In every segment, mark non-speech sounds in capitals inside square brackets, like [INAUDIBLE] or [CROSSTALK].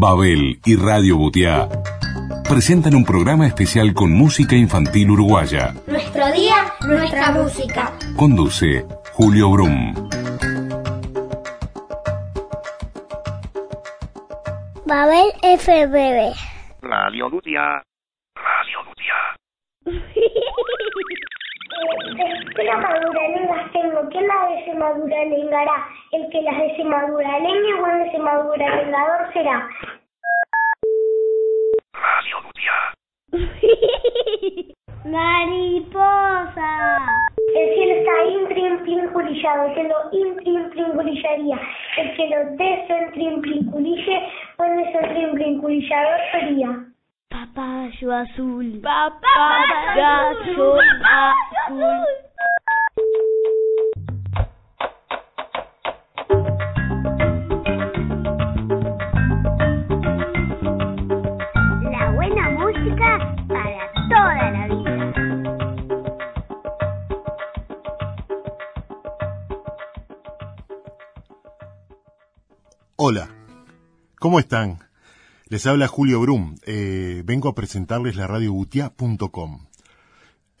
Babel y Radio Butiá presentan un programa especial con música infantil uruguaya. Nuestro día, nuestra música. Conduce Julio Brum. Babel FBB. Radio Butiá. Radio Butiá. [LAUGHS] Espera maduralengas tengo, ¿quién las desemaduralengará? El que las desemaduralengue, buen desemaduralengador será. Radio Butiá. [LAUGHS] Mariposa. El cielo está intrimplincurillado, el que lo intrimplincurillaría. El que lo desentrimplincurille, buen desentrimplincurrillador sería. Papayo azul. Papayo azul. azul. La buena música para toda la vida. Hola, ¿cómo están? Les habla Julio Brum. Eh, vengo a presentarles la radiobutia.com.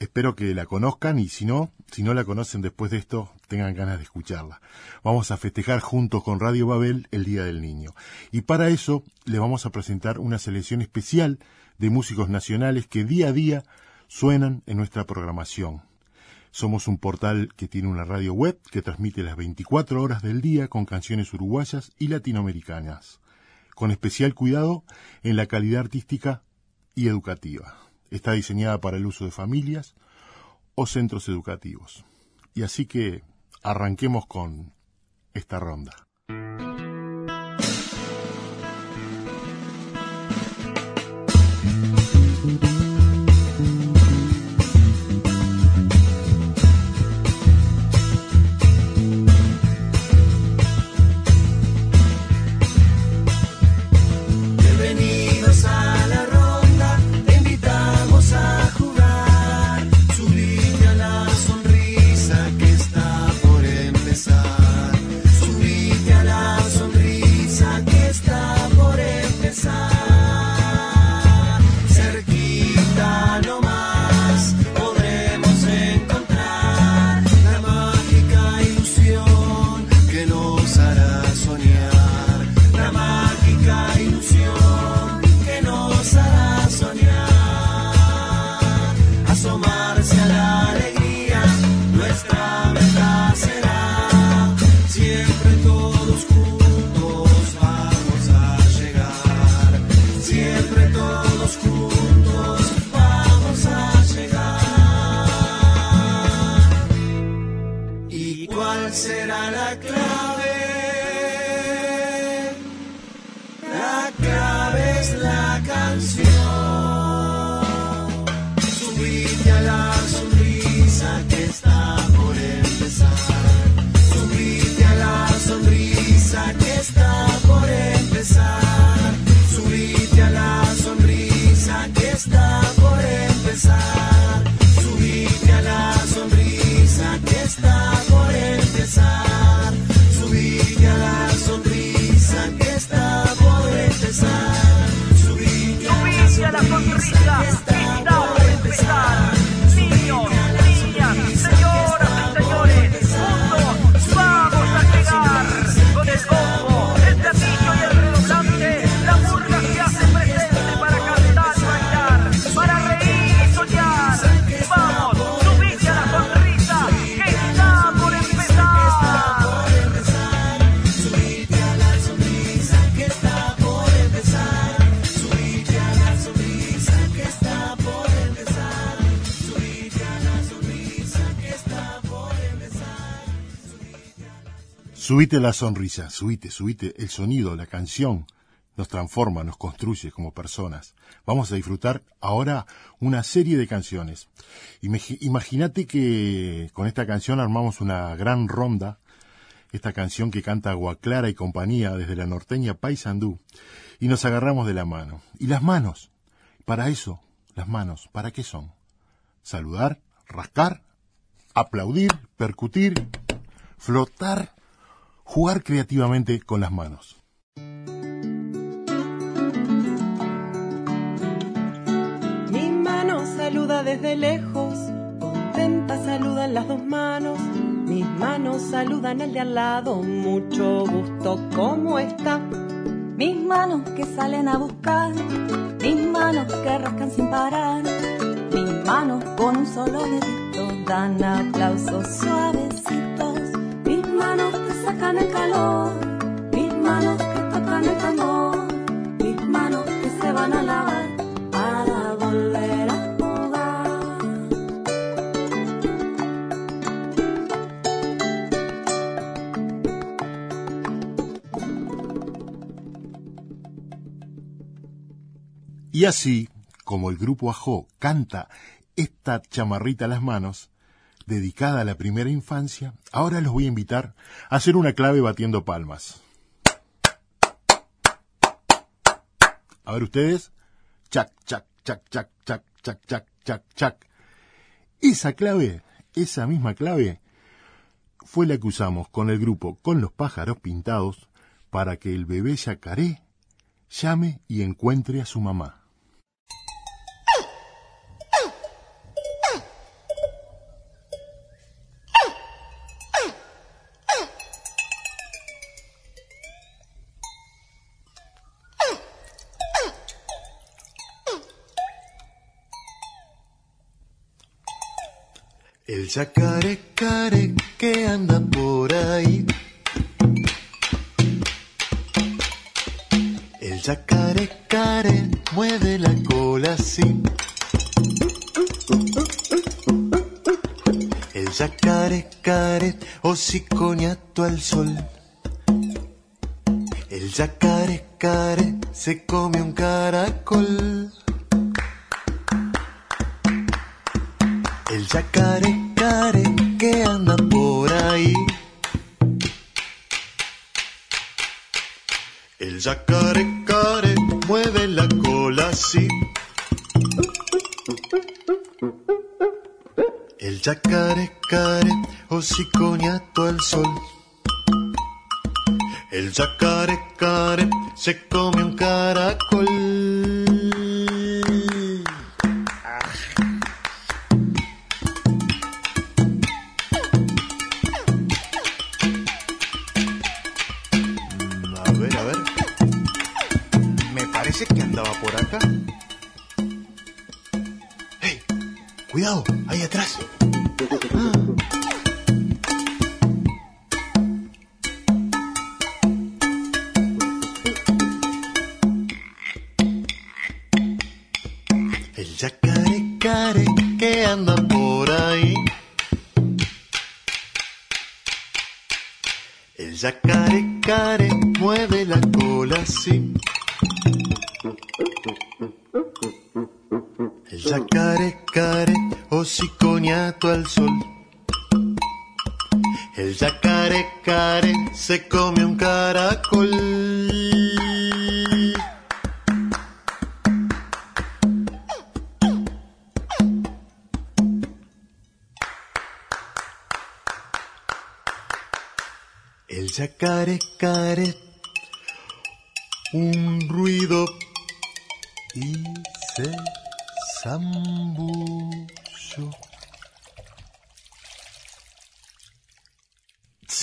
Espero que la conozcan y si no, si no la conocen después de esto, tengan ganas de escucharla. Vamos a festejar juntos con Radio Babel el Día del Niño. Y para eso les vamos a presentar una selección especial de músicos nacionales que día a día suenan en nuestra programación. Somos un portal que tiene una radio web que transmite las 24 horas del día con canciones uruguayas y latinoamericanas, con especial cuidado en la calidad artística y educativa. Está diseñada para el uso de familias o centros educativos. Y así que arranquemos con esta ronda. A Subite la sonrisa, subite, subite el sonido, la canción nos transforma, nos construye como personas. Vamos a disfrutar ahora una serie de canciones. Imagínate que con esta canción armamos una gran ronda, esta canción que canta Agua Clara y compañía desde la norteña Paysandú, y nos agarramos de la mano. ¿Y las manos? Para eso, las manos, ¿para qué son? Saludar, rascar, aplaudir, percutir, flotar, jugar creativamente con las manos. Mi mano saluda desde lejos, contenta saludan las dos manos. Mis manos saludan al de al lado, mucho gusto, ¿cómo está? Mis manos que salen a buscar, mis manos que rascan sin parar, mis manos con un solo dedito dan aplausos suavecitos, mis manos sacan el calor, mis manos que tocan el tambor, mis manos que se van a lavar para volver a. Y así, como el grupo Ajó canta esta chamarrita a las manos, dedicada a la primera infancia, ahora los voy a invitar a hacer una clave batiendo palmas. A ver ustedes. Chac, chac, chac, chac, chac, chac, chac, chac, chac. Esa clave, esa misma clave, fue la que usamos con el grupo Con los pájaros pintados para que el bebé yacaré llame y encuentre a su mamá. El yacaré care que anda por ahí. El yacaré care mueve la cola así. El yacaré care hociconiato al sol. El yacaré care se come un caracol. El yacaré que por ahí. El yacaré care mueve la cola así. El yacaré care hociconiato al sol. El yacaré care se come un caracol.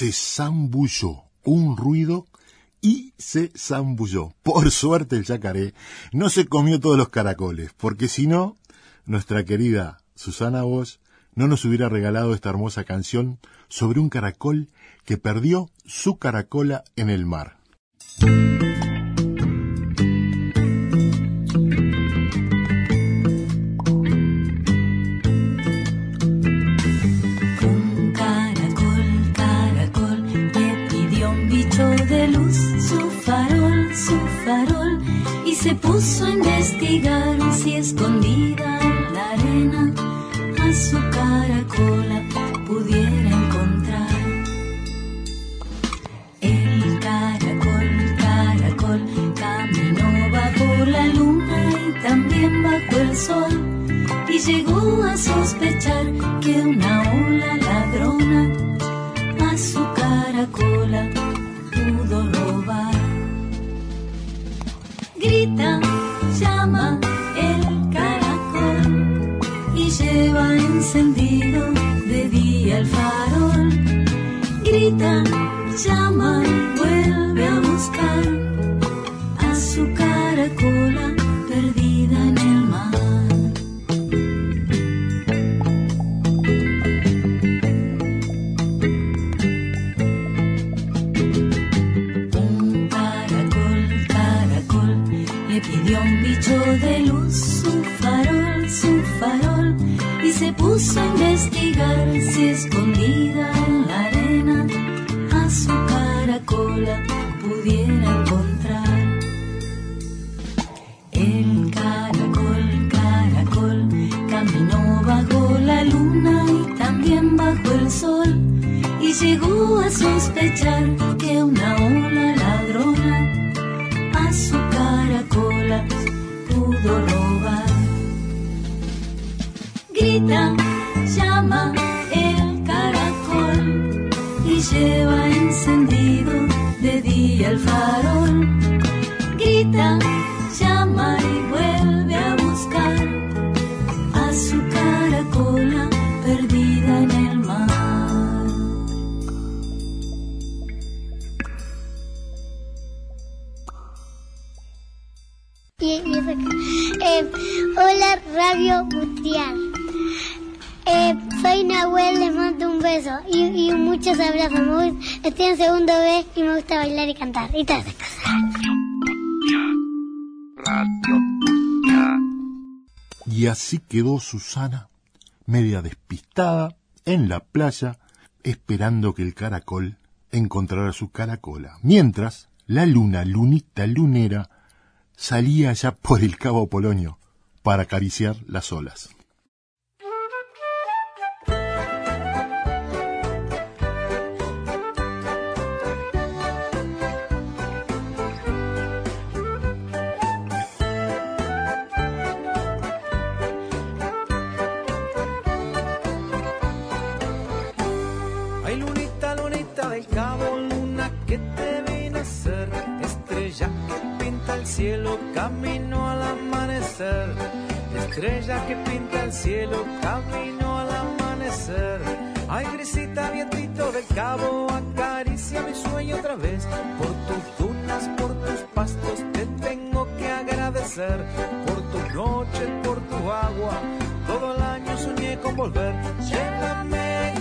Se zambulló un ruido y se zambulló. Por suerte el yacaré no se comió todos los caracoles, porque si no, nuestra querida Susana Bosch no nos hubiera regalado esta hermosa canción sobre un caracol que perdió su caracola en el mar. El farol. Grita, llama y vuelve a buscar a su caracola perdida en el mar. Eso que- eh, hola, Radio Butiar. Eh, soy Nahuel, les mando un beso y, muchos abrazos. Estoy en segundo B y me gusta bailar y cantar y todas esas cosas. Y así quedó Susana, media despistada, en la playa, esperando que el caracol encontrara su caracola. Mientras, la luna, lunita lunera, salía ya por el cabo Polonio para acariciar las olas. Estrella que pinta el cielo, camino al amanecer. Ay, grisita, vientito del cabo, acaricia mi sueño otra vez, por tus dunas, por tus pastos, te tengo que agradecer, por tus noches, por tu agua, todo el año soñé con volver, llévame,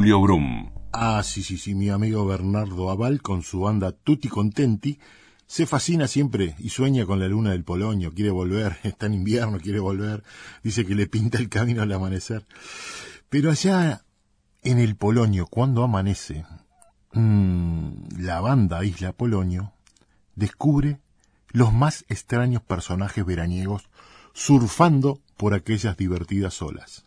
Julio Brum. Ah, sí, sí, sí, mi amigo Bernardo Aval con su banda Tutti Contenti se fascina siempre y sueña con la luna del Polonio, quiere volver, [LAUGHS] está en invierno, quiere volver, dice que le pinta el camino al amanecer. Pero allá en el Polonio, cuando amanece, mm, la banda Isla Polonio descubre los más extraños personajes veraniegos surfando por aquellas divertidas olas.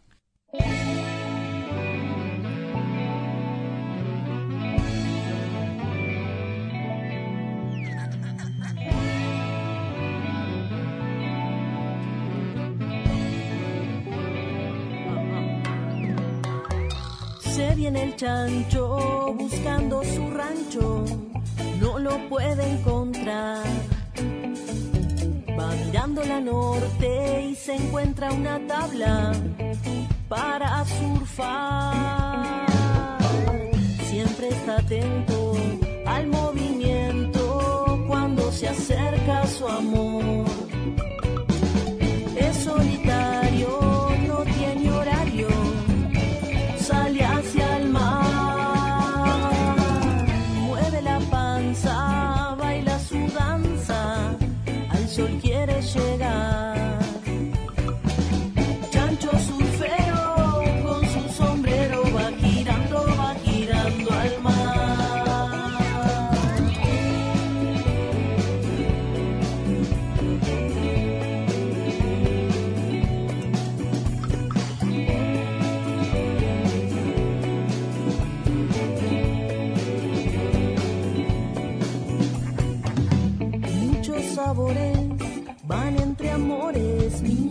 Viene el chancho buscando su rancho, no lo puede encontrar. Va mirando la norte y se encuentra una tabla para surfar. Siempre está atento al movimiento cuando se acerca su amor.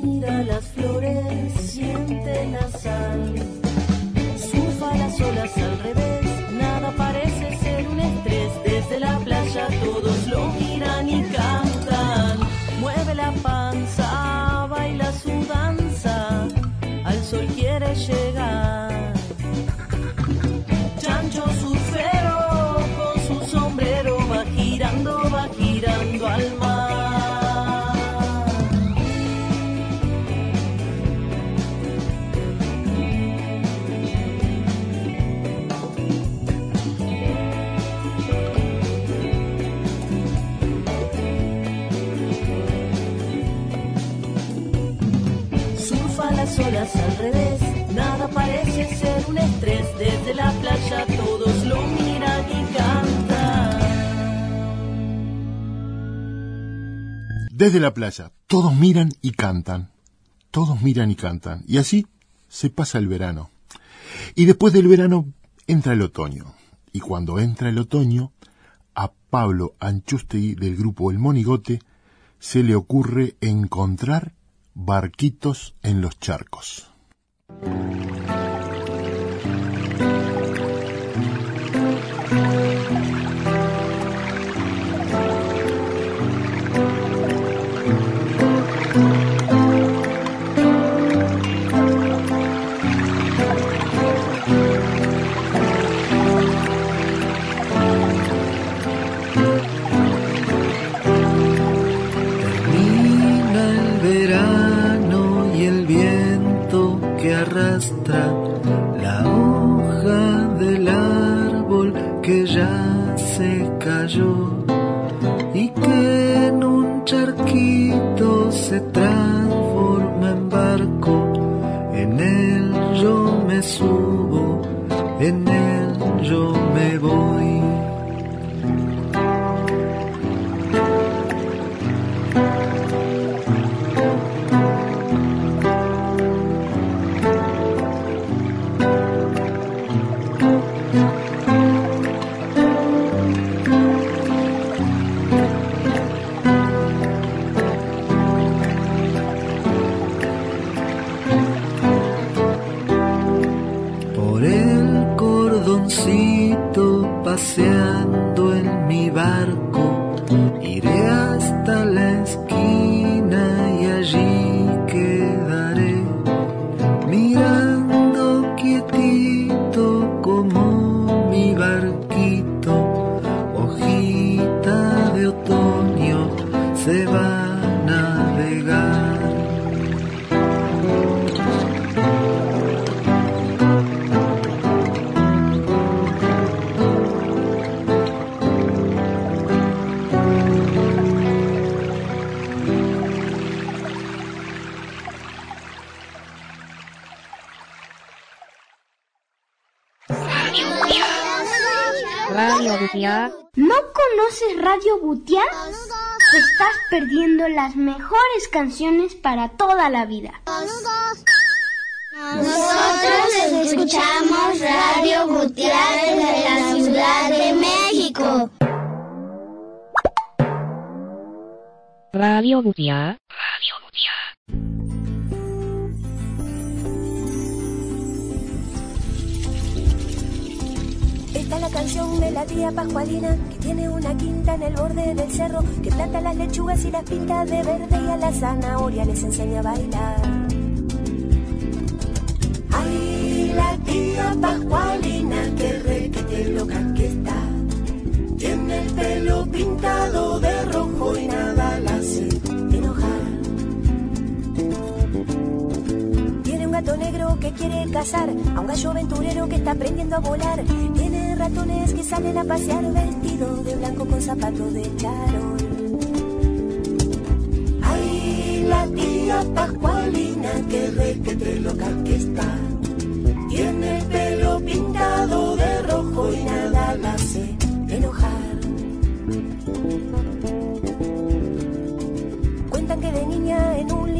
Mira las flores, siente la sal. Surfa las olas nada parece ser un estrés. Desde la playa todos lo miran y cantan. Desde la playa, todos miran y cantan. Todos miran y cantan. Y así se pasa el verano. Y después del verano entra el otoño. Y cuando entra el otoño, a Pablo Anchustegui del grupo El Monigote se le ocurre encontrar barquitos en los charcos. Termina canciones para toda la vida. Nosotros escuchamos Radio Gutiérrez desde la Ciudad de México. Radio Butiá. La canción Melodía Pascualina que tiene una quinta en el borde del cerro que planta las lechugas y las pinta de verde y a la zanahoria les enseña a bailar. Ay, la tía Pascualina, que requete loca que está. Tiene el pelo pintado de rojo y nada la hace enojar. Tiene un gato negro quiere cazar a un gallo aventurero que está aprendiendo a volar. Tiene ratones que salen a pasear vestidos de blanco con zapatos de charol. Ay, la tía Pascualina, que requete loca que está. Tiene el pelo pintado de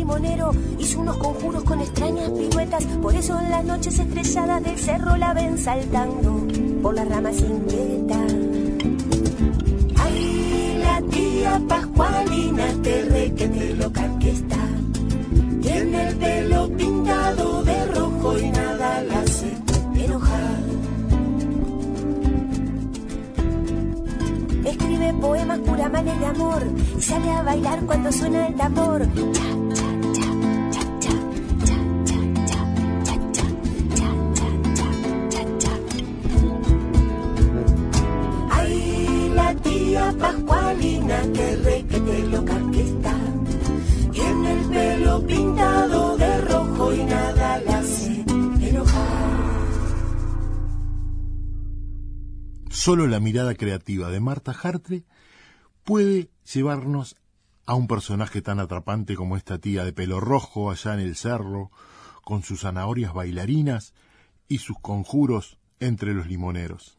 limonero hizo unos conjuros con extrañas piruetas. Por eso en las noches estrelladas del cerro la ven saltando por las ramas inquietas. Ay, la tía Pascualina, que requete loca que está. Tiene el pelo pintado de rojo y nada la hace enojar. Escribe poemas pura de amor y sale a bailar cuando suena el tambor. Solo la mirada creativa de Marta Hartre puede llevarnos a un personaje tan atrapante como esta tía de pelo rojo allá en el cerro, con sus zanahorias bailarinas y sus conjuros entre los limoneros.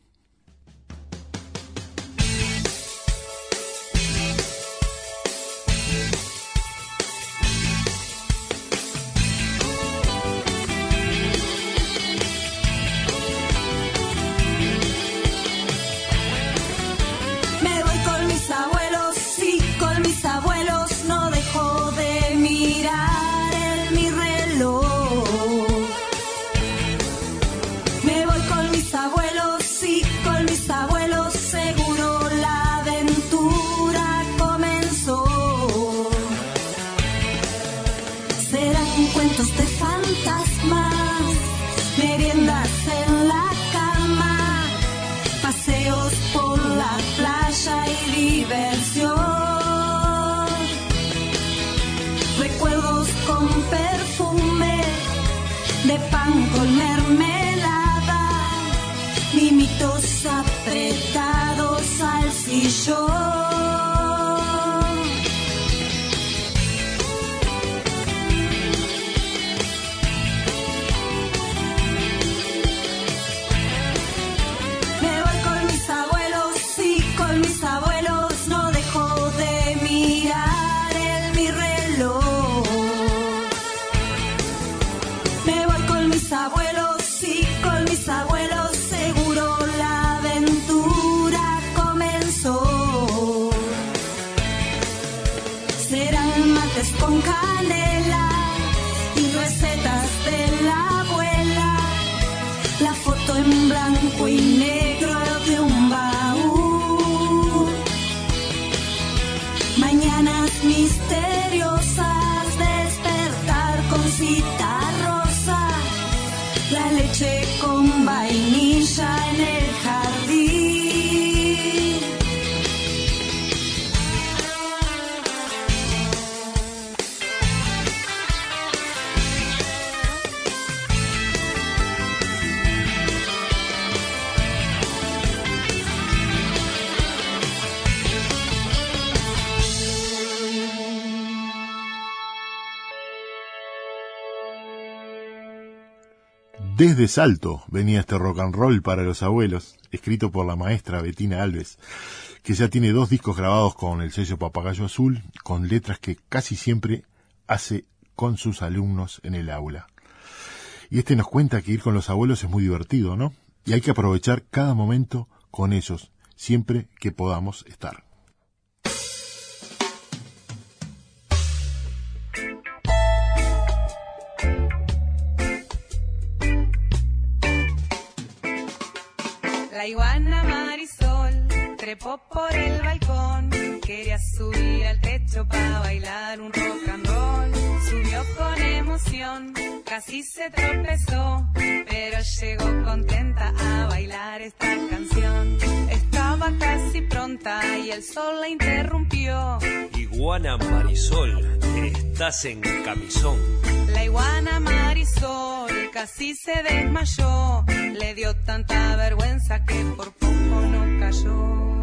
misteriosa. Desde Salto venía este rock and roll para los abuelos, escrito por la maestra Betina Alves, que ya tiene dos discos grabados con el sello Papagayo Azul, con letras que casi siempre hace con sus alumnos en el aula. Y este nos cuenta que ir con los abuelos es muy divertido, ¿no? Y hay que aprovechar cada momento con ellos, siempre que podamos estar. Trepó por el balcón, quería subir al techo para bailar un rock and roll. Subió con emoción, casi se tropezó, pero llegó contenta a bailar esta canción. Estaba casi pronta y el sol la interrumpió. Iguana Marisol, estás en camisón. La iguana Marisol casi se desmayó, le dio tanta vergüenza que por poco no cayó.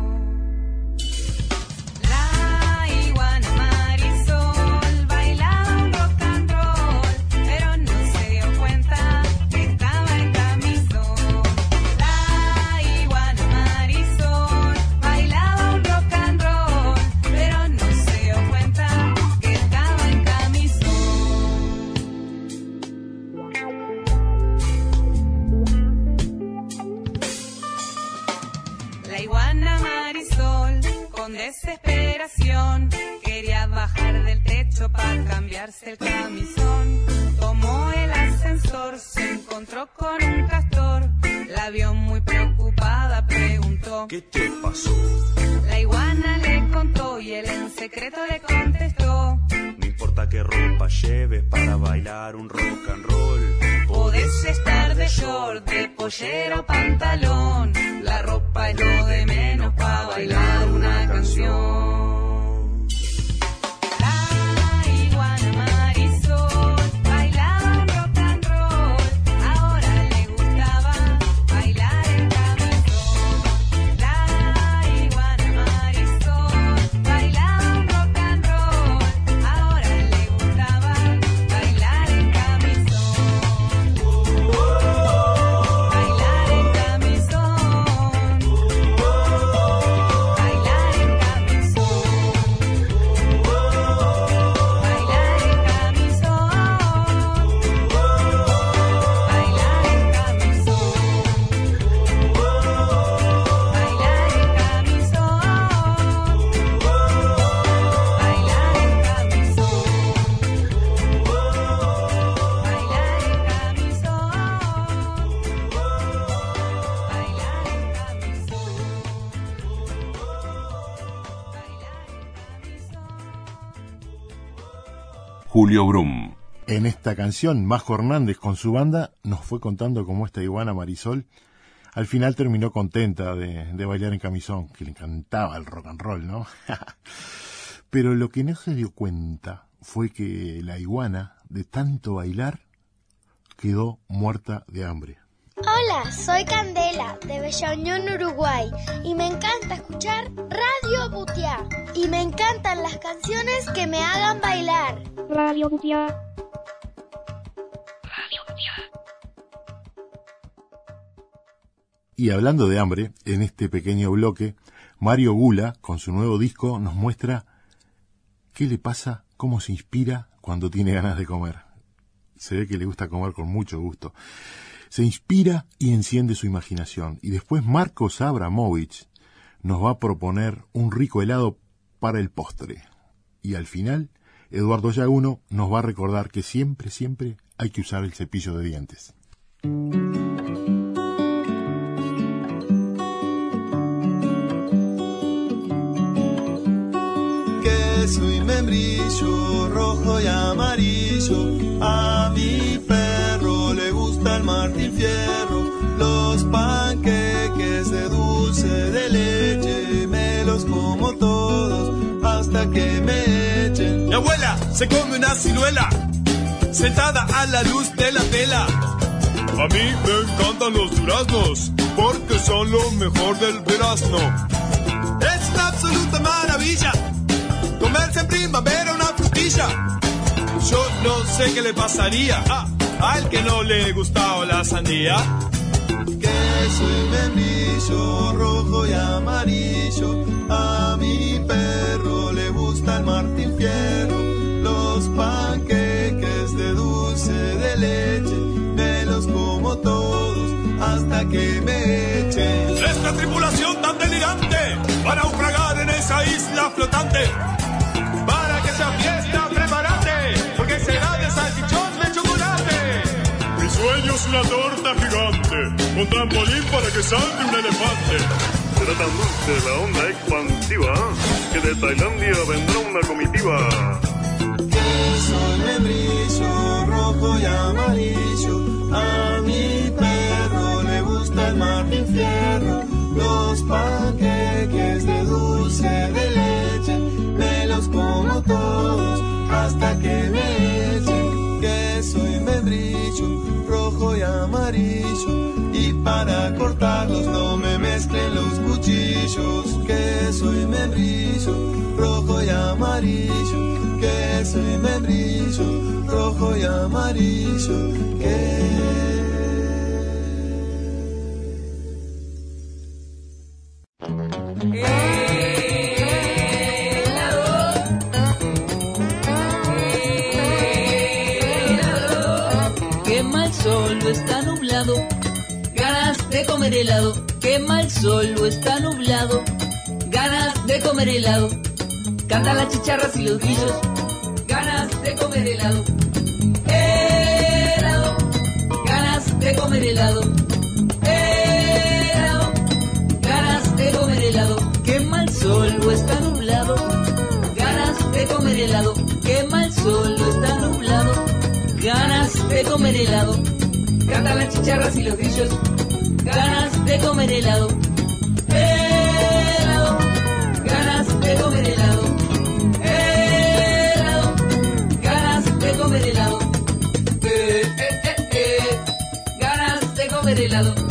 Julio Brum. En esta canción, Majo Hernández con su banda nos fue contando cómo esta iguana Marisol al final terminó contenta de, de bailar en camisón, que le encantaba el rock and roll, ¿no? [LAUGHS] Pero lo que no se dio cuenta fue que la iguana, de tanto bailar, quedó muerta de hambre. Hola, soy Candela de Bella Unión, Uruguay y me encanta escuchar Radio Butiá y me encantan las canciones que me hagan bailar. Radio Butiá. Radio Y hablando de hambre, en este pequeño bloque, Mario Gula, con su nuevo disco, nos muestra qué le pasa, cómo se inspira cuando tiene ganas de comer. Se ve que le gusta comer con mucho gusto. Se inspira y enciende su imaginación. Y después Marcos Abramovich nos va a proponer un rico helado para el postre. Y al final, Eduardo Yaguno nos va a recordar que siempre, siempre hay que usar el cepillo de dientes. membrillo, rojo y amarillo. A mi perro el Martín Fierro, los panqueques de dulce de leche, me los como todos hasta que me echen. Mi abuela se come una ciruela, sentada a la luz de la tela. A mí me encantan los duraznos, porque son lo mejor del durazno. Es una absoluta maravilla comerse en primavera una frutilla. Yo no sé qué le pasaría ah, al que no le gustaba la sandía. Queso y membrillo, rojo y amarillo. A mi perro le gusta el Martín Fierro. Los panqueques de dulce de leche, me los como todos hasta que me echen. Esta tripulación tan delirante para naufragar en esa isla flotante. Para que sea fiesta, es una torta gigante, con trampolín para que salte un elefante. Tan dulce la onda expansiva que de Tailandia vendrá una comitiva. Soy membrillo rojo y amarillo. A mi perro le gusta el Martín Fierro. Los panqueques de dulce de leche me los como todos hasta que me amarillo. Y para cortarlos no me mezclen los cuchillos. Que soy membrillo rojo y amarillo que soy membrillo rojo y amarillo que Quema el sol, lo está de comer helado. Quema el sol, está nublado. Ganas de comer helado. Cantan las chicharras y los grillos. Ganas de comer helado. Helado. Ganas de comer helado. Helado. Ganas de comer helado. Quema el sol, está nublado. Ganas de comer helado. Quema el sol, está nublado. Ganas de comer helado. Cantan las chicharras y los grillos. Ganas de comer helado. Helado. Ganas de comer helado. Helado. Ganas de comer helado. Eh, eh, eh, eh. Ganas de comer helado.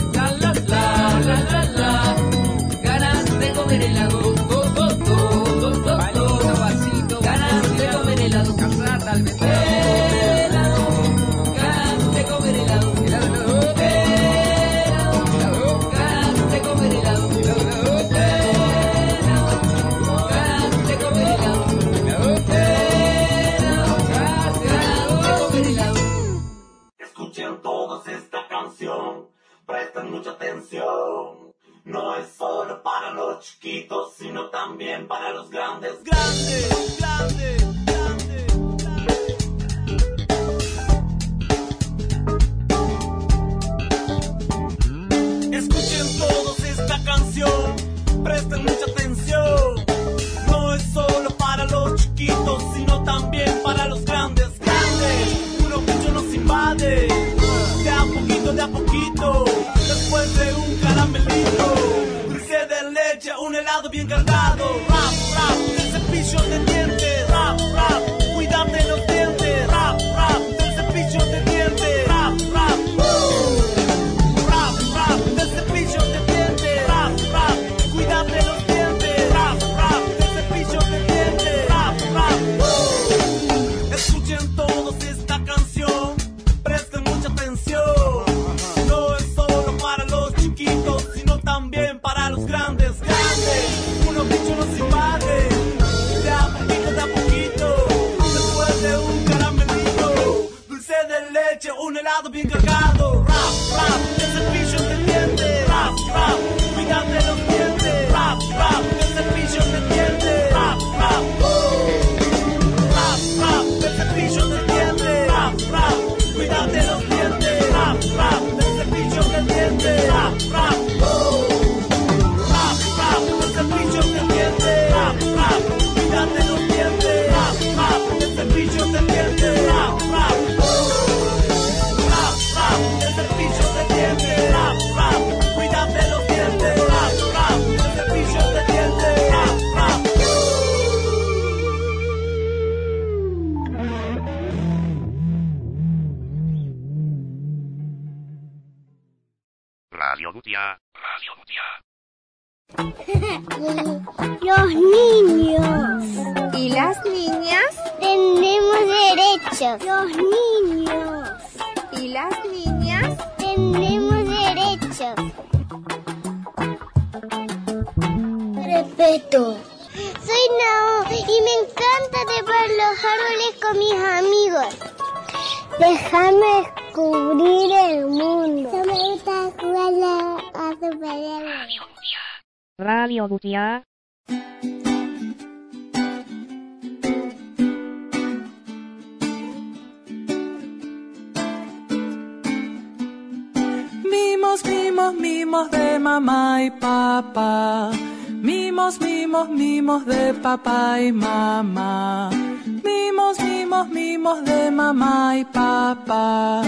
Mimos, mimos, mimos de papá y mamá. Mimos, mimos, mimos de mamá y papá.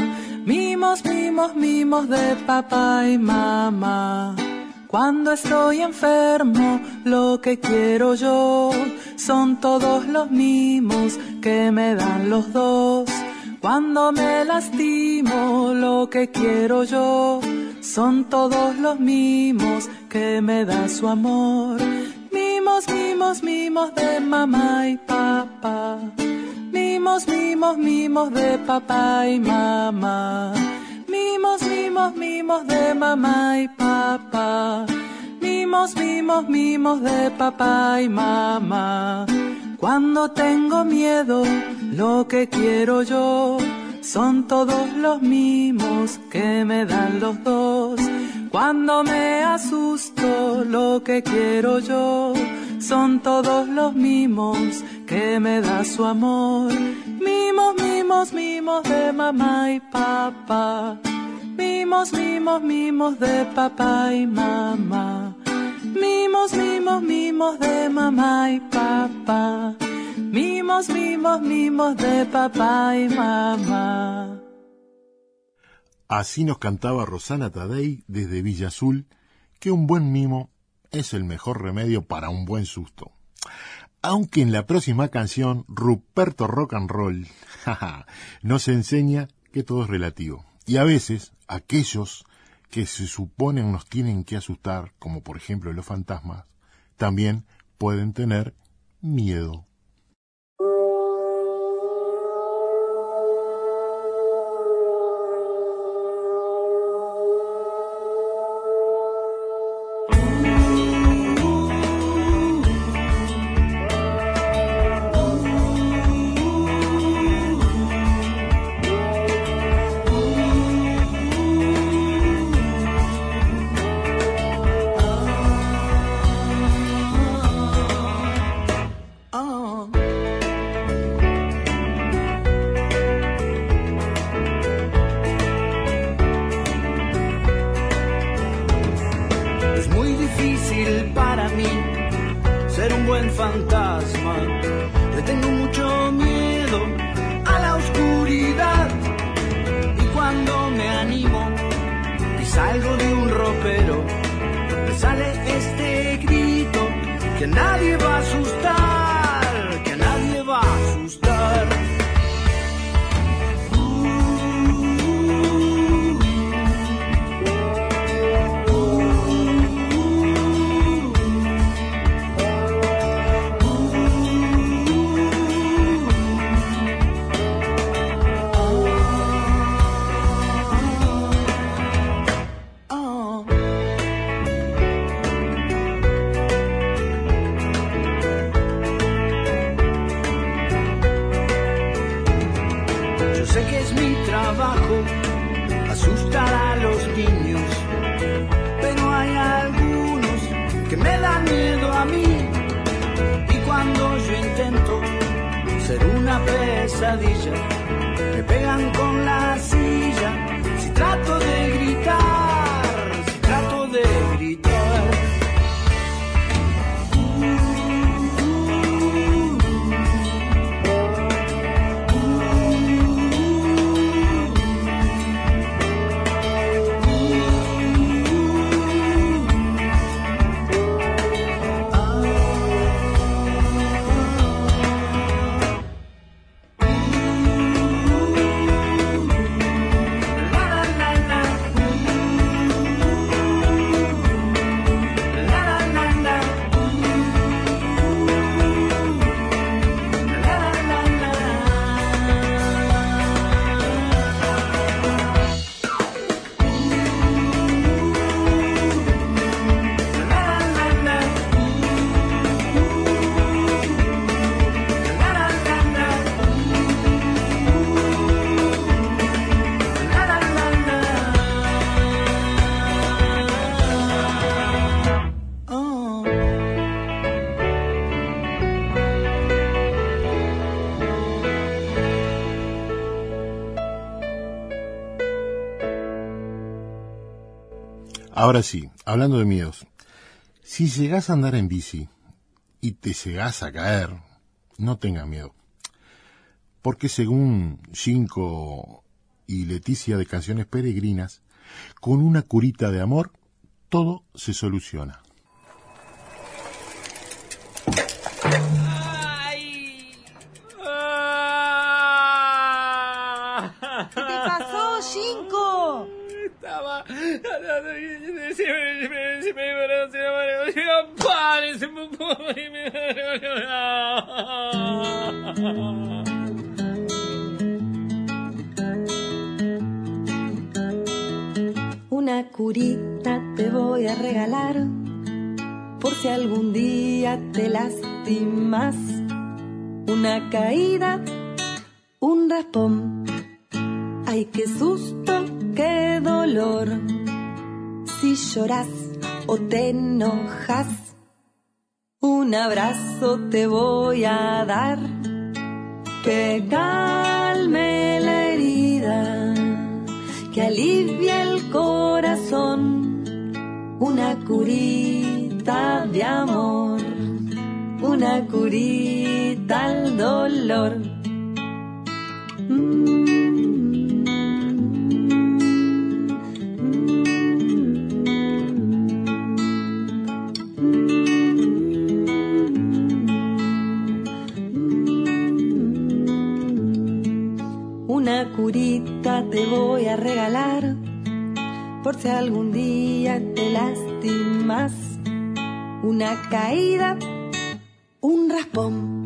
Mimos, mimos, mimos de papá y mamá. Cuando estoy enfermo, lo que quiero yo son todos los mimos que me dan los dos. Cuando me lastimo, lo que quiero yo son todos los mimos que me da su amor. Mimos, mimos, mimos de mamá y papá. Mimos, mimos, mimos de papá y mamá. Mimos, mimos, mimos de mamá y papá. Mimos, mimos, mimos de papá y mamá. Cuando tengo miedo, lo que quiero yo son todos los mimos que me dan los dos. Cuando me asusto, lo que quiero yo son todos los mimos que me da su amor. Mimos, mimos, mimos de mamá y papá. Mimos, mimos, mimos de papá y mamá. Mimos, mimos, mimos de mamá y papá. Mimos, mimos, mimos de papá y mamá. Así nos cantaba Rosana Tadei desde Villa Azul que un buen mimo es el mejor remedio para un buen susto. Aunque en la próxima canción, Ruperto Rock and Roll [LAUGHS] nos enseña que todo es relativo. Y a veces, aquellos que se suponen nos tienen que asustar, como por ejemplo los fantasmas, también pueden tener miedo. Ahora sí, hablando de miedos. Si llegás a andar en bici y te llegás a caer, no tengas miedo. Porque según Cinco y Leticia de Canciones Peregrinas, con una curita de amor, todo se soluciona. ¿Qué te pasó, Cinco? Estaba. Una curita te voy a regalar por si algún día te lastimas. Una caída, un raspón. Ay, qué susto, dolor. Si lloras o te enojas, un abrazo te voy a dar que calme la herida, que alivie el corazón. Una curita de amor, una curita al dolor. Una te voy a regalar por si algún día te lastimas. Una caída, un raspón.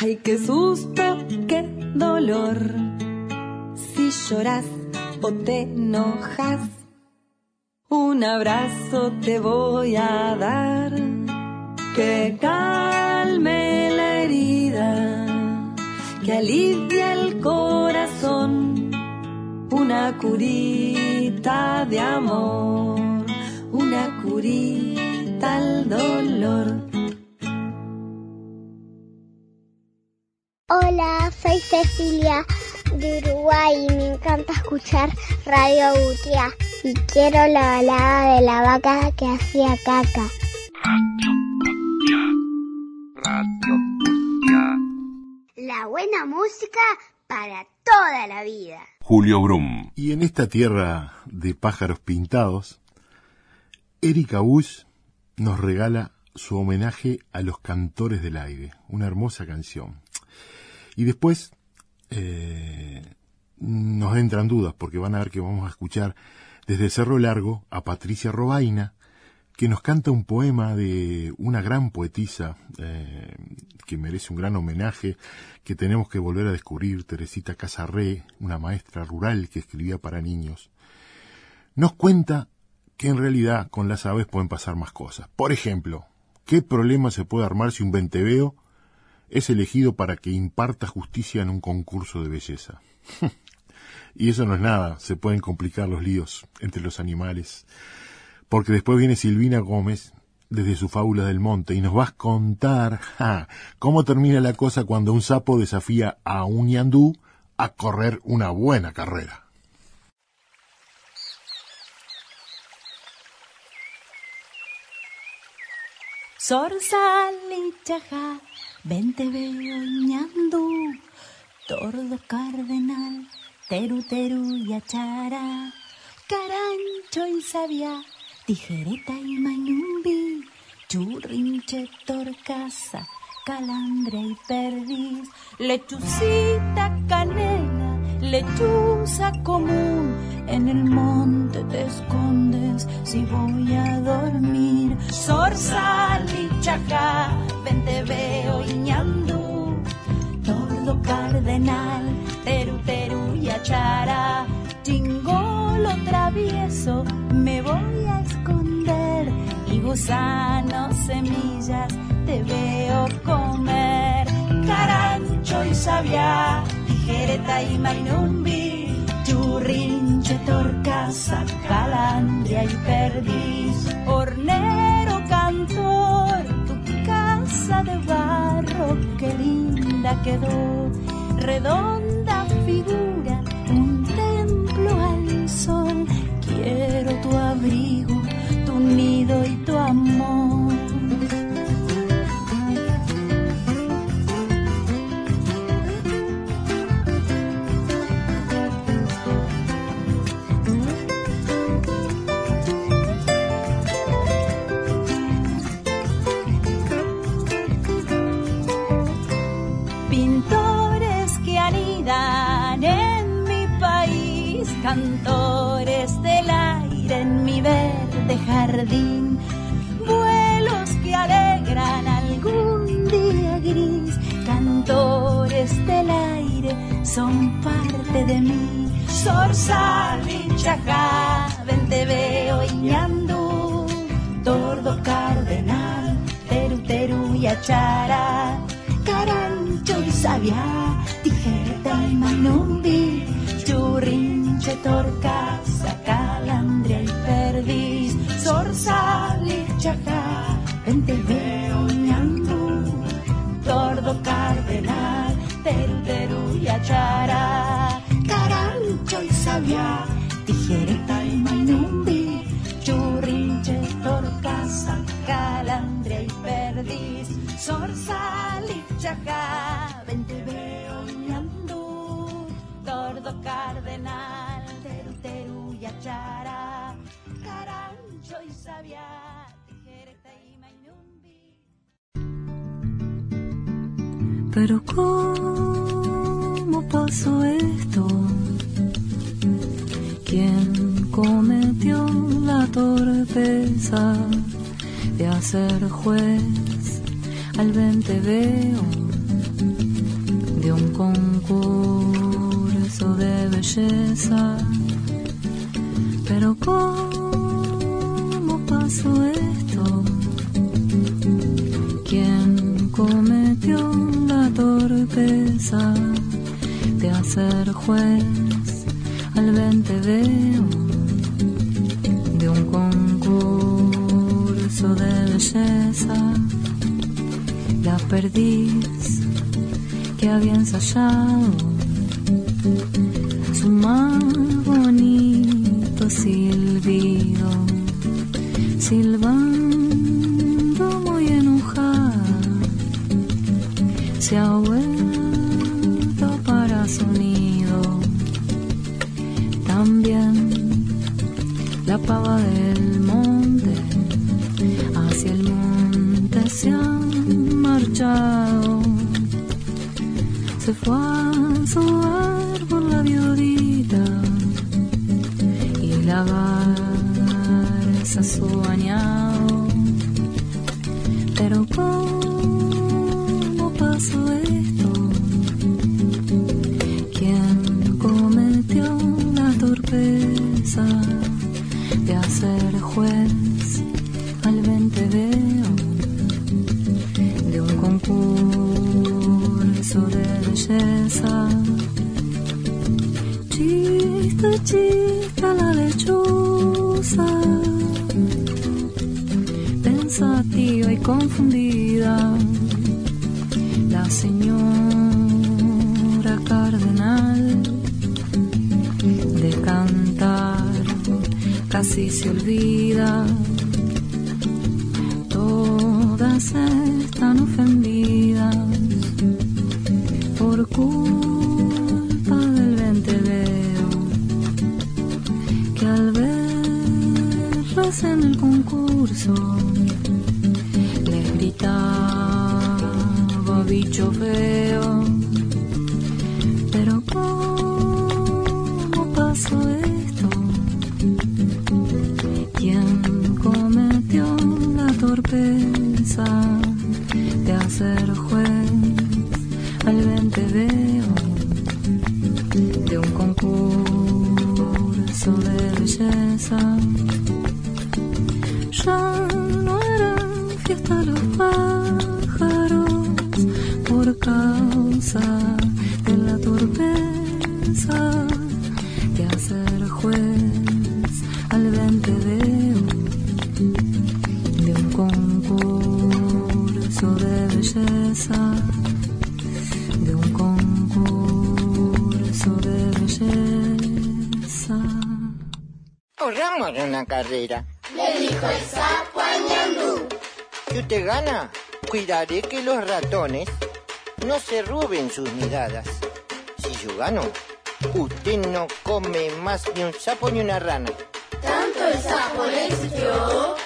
Ay, qué susto, qué dolor. Si lloras o te enojas, un abrazo te voy a dar que calme la herida, que alivie corazón. Una curita de amor, una curita al dolor. Hola, soy Cecilia de Uruguay y me encanta escuchar Radio Butia. Y quiero la balada de la vaca que hacía caca. Radio Butia. La buena música para toda la vida. Julio Brum. Y en esta tierra de pájaros pintados, Erika Bush nos regala su homenaje a los cantores del aire, una hermosa canción. Y después eh, nos entran dudas porque van a ver que vamos a escuchar desde Cerro Largo a Patricia Robaina, que nos canta un poema de una gran poetisa eh, que merece un gran homenaje, que tenemos que volver a descubrir, Teresita Casarré, una maestra rural que escribía para niños. Nos cuenta que en realidad con las aves pueden pasar más cosas. Por ejemplo, ¿qué problema se puede armar si un venteveo es elegido para que imparta justicia en un concurso de belleza? [LAUGHS] y eso no es nada, se pueden complicar los líos entre los animales. Porque después viene Silvina Gómez desde su fábula del monte y nos va a contar ja, cómo termina la cosa cuando un sapo desafía a un ñandú a correr una buena carrera. Sorsalichaja, vente veo ñandú, tordo cardenal, teru teru y achara, carancho y sabia, tijereta y mañumbi, churrinche torcaza, calandria y perdiz, lechucita canela, lechuza común, en el monte te escondes si voy a dormir. Sorsal y chacá, vente gusanos, semillas, te veo comer. Carancho y sabia, tijereta y mainumbi, churrinche, torcaza, calandria y perdiz, hornero, cantor, tu casa de barro, qué linda quedó, redonda figura, un templo al sol, quiero tu abrigo amor. Pintores que anidan en mi país, cantores del aire en mi verde jardín son parte de mí. Chajá, ven te veo ñandú, tordo cardenal, teru teru y achara, carancho y sabia, tijereta y manumbi, churrinche, torcaza, calandria y perdiz, zorzal ven te veo ñandú, tordo cardenal, achara, carancho y sabia, tijereta y manumbi, churrinche, torcaza, calandria y perdiz, zorzal y chajá, ven te veo ñandú, tordo cardenal, teru teru y achara, carancho y manumbi. Pero ¿cómo pasó esto? ¿Quién cometió la torpeza de hacer juez al venteveo de un concurso de belleza? Pero ¿cómo pasó esto? ¿Quién cometió la torpeza de hacer juez al venteveo de un concurso de belleza? La perdiz que había ensayado su más bonito silbido, silbando muy enojada, se la pava del monte, hacia el monte se han marchado. Se fue a su árbol la viudita y la garza su bañado. Pero ¿cómo Chista la lechuza, pensativa y confundida, la señora cardenal de cantar casi se olvida. Concurso Corramos una carrera. Le dijo el sapo al ñandú. Si usted gana, cuidaré que los ratones no se roben sus miradas. Si yo gano, usted no come más ni un sapo ni una rana. Tanto el sapo le insistió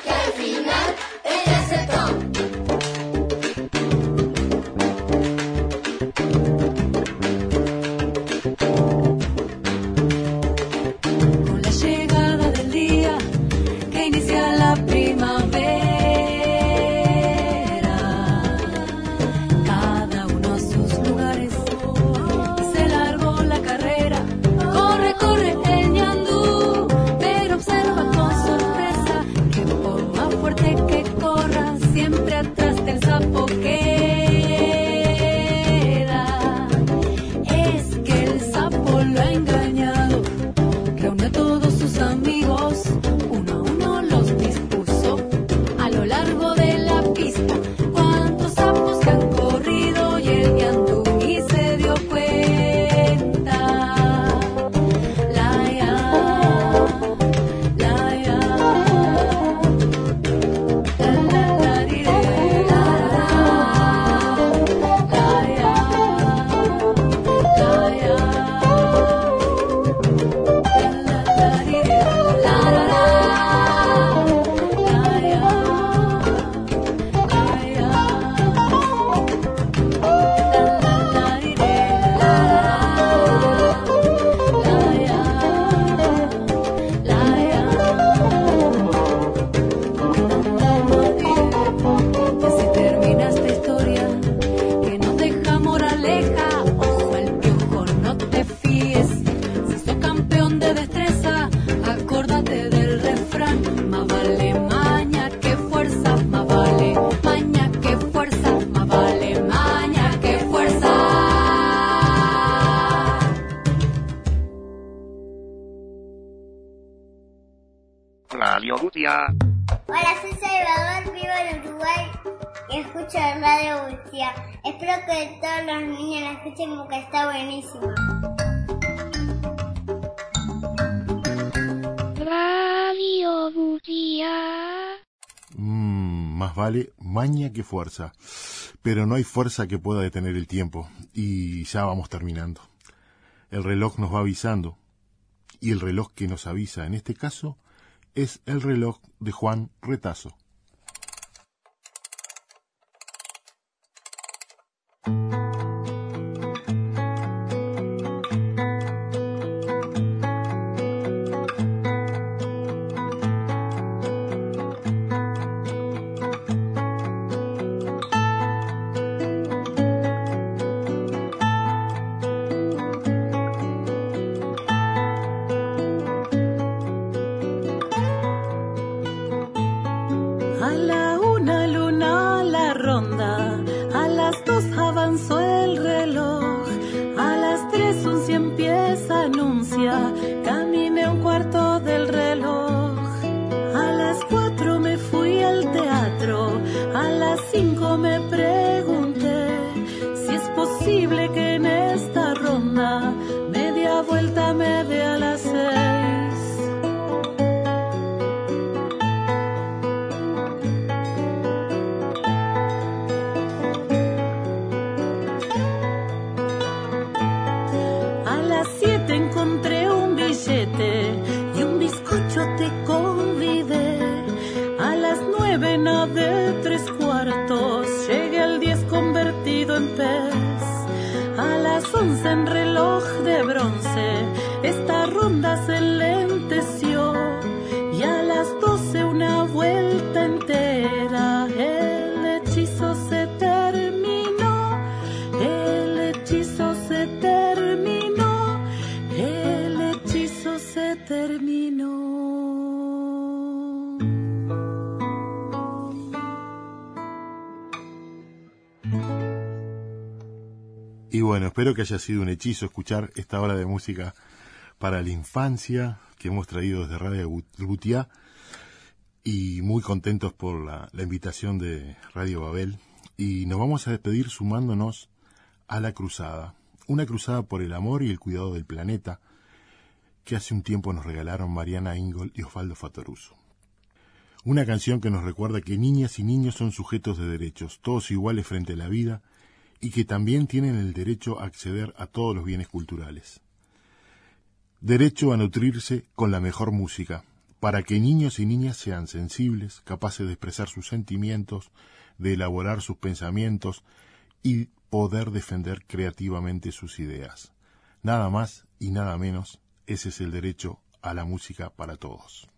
vale maña que fuerza. Pero no hay fuerza que pueda detener el tiempo. Y ya vamos terminando. El reloj nos va avisando. Y el reloj que nos avisa en este caso es el reloj de Juan Retazo. Espero que haya sido un hechizo escuchar esta hora de música para la infancia que hemos traído desde Radio Butiá y muy contentos por la, la invitación de Radio Babel. Y nos vamos a despedir sumándonos a la cruzada, una cruzada por el amor y el cuidado del planeta que hace un tiempo nos regalaron Mariana Ingol y Osvaldo Fatoruso. Una canción que nos recuerda que niñas y niños son sujetos de derechos, todos iguales frente a la vida, y que también tienen el derecho a acceder a todos los bienes culturales. Derecho a nutrirse con la mejor música, para que niños y niñas sean sensibles, capaces de expresar sus sentimientos, de elaborar sus pensamientos y poder defender creativamente sus ideas. Nada más y nada menos, ese es el derecho a la música para todos.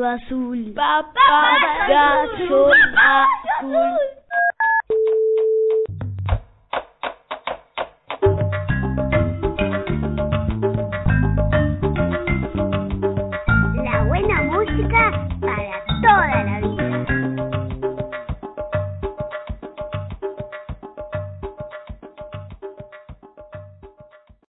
papayazo azul. Azul.